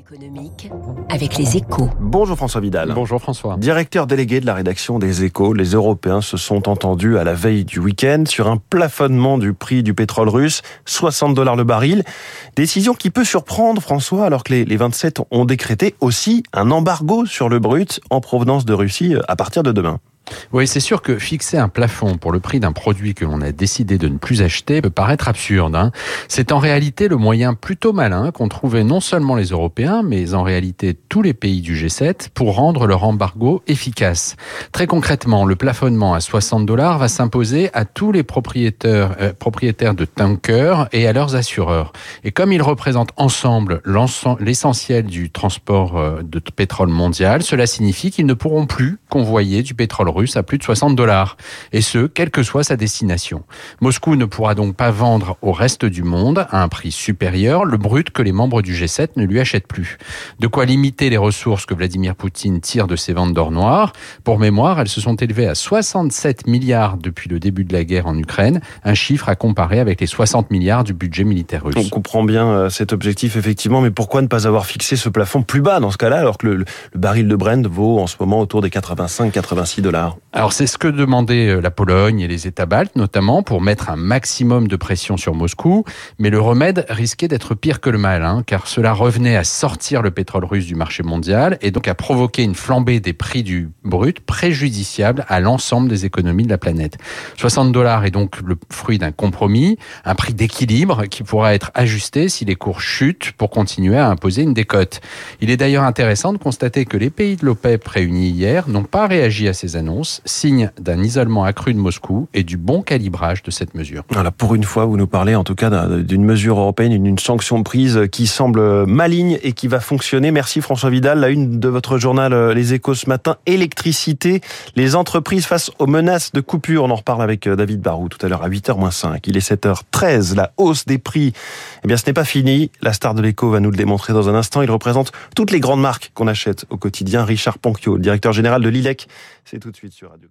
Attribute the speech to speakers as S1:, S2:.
S1: économique avec les échos.
S2: Bonjour François Vidal.
S3: Bonjour François.
S2: Directeur délégué de la rédaction des échos, les Européens se sont entendus à la veille du week-end sur un plafonnement du prix du pétrole russe, 60 dollars le baril. Décision qui peut surprendre François alors que les, les 27 ont décrété aussi un embargo sur le brut en provenance de Russie à partir de demain.
S3: Oui, c'est sûr que fixer un plafond pour le prix d'un produit que l'on a décidé de ne plus acheter peut paraître absurde. Hein. C'est en réalité le moyen plutôt malin qu'ont trouvé non seulement les Européens, mais en réalité tous les pays du G7 pour rendre leur embargo efficace. Très concrètement, le plafonnement à 60 dollars va s'imposer à tous les propriétaires, euh, propriétaires de tankers et à leurs assureurs. Et comme ils représentent ensemble l'essentiel du transport euh, de pétrole mondial, cela signifie qu'ils ne pourront plus convoyer du pétrole russe à plus de 60 dollars, et ce, quelle que soit sa destination. Moscou ne pourra donc pas vendre au reste du monde, à un prix supérieur, le brut que les membres du G7 ne lui achètent plus. De quoi limiter les ressources que Vladimir Poutine tire de ses ventes d'or noir. Pour mémoire, elles se sont élevées à 67 milliards depuis le début de la guerre en Ukraine, un chiffre à comparer avec les 60 milliards du budget militaire russe.
S2: On comprend bien euh, cet objectif, effectivement, mais pourquoi ne pas avoir fixé ce plafond plus bas dans ce cas-là, alors que le, le baril de Brent vaut en ce moment autour des 85-86 dollars?
S3: Alors c'est ce que demandait euh, la Pologne et les États baltes notamment pour mettre un maximum de pression sur Moscou, mais le remède risquait d'être pire que le mal, hein, car cela revenait à sortir le pétrole russe du marché mondial et donc à provoquer une flambée des prix du brut préjudiciable à l'ensemble des économies de la planète. 60 dollars est donc le fruit d'un compromis, un prix d'équilibre qui pourra être ajusté si les cours chutent pour continuer à imposer une décote. Il est d'ailleurs intéressant de constater que les pays de l'OPEP réunis hier n'ont pas réagi à ces annonces signe d'un isolement accru de Moscou et du bon calibrage de cette mesure.
S2: Voilà, pour une fois, vous nous parlez en tout cas d'une mesure européenne, d'une sanction prise qui semble maligne et qui va fonctionner. Merci François Vidal. La une de votre journal euh, Les Échos ce matin, électricité, les entreprises face aux menaces de coupure. On en reparle avec euh, David Barou tout à l'heure à 8h-5. Il est 7h13. La hausse des prix, eh bien ce n'est pas fini. La star de l'écho va nous le démontrer dans un instant. Il représente toutes les grandes marques qu'on achète au quotidien. Richard Ponquio, le directeur général de l'ILEC, c'est tout de suite sur Radio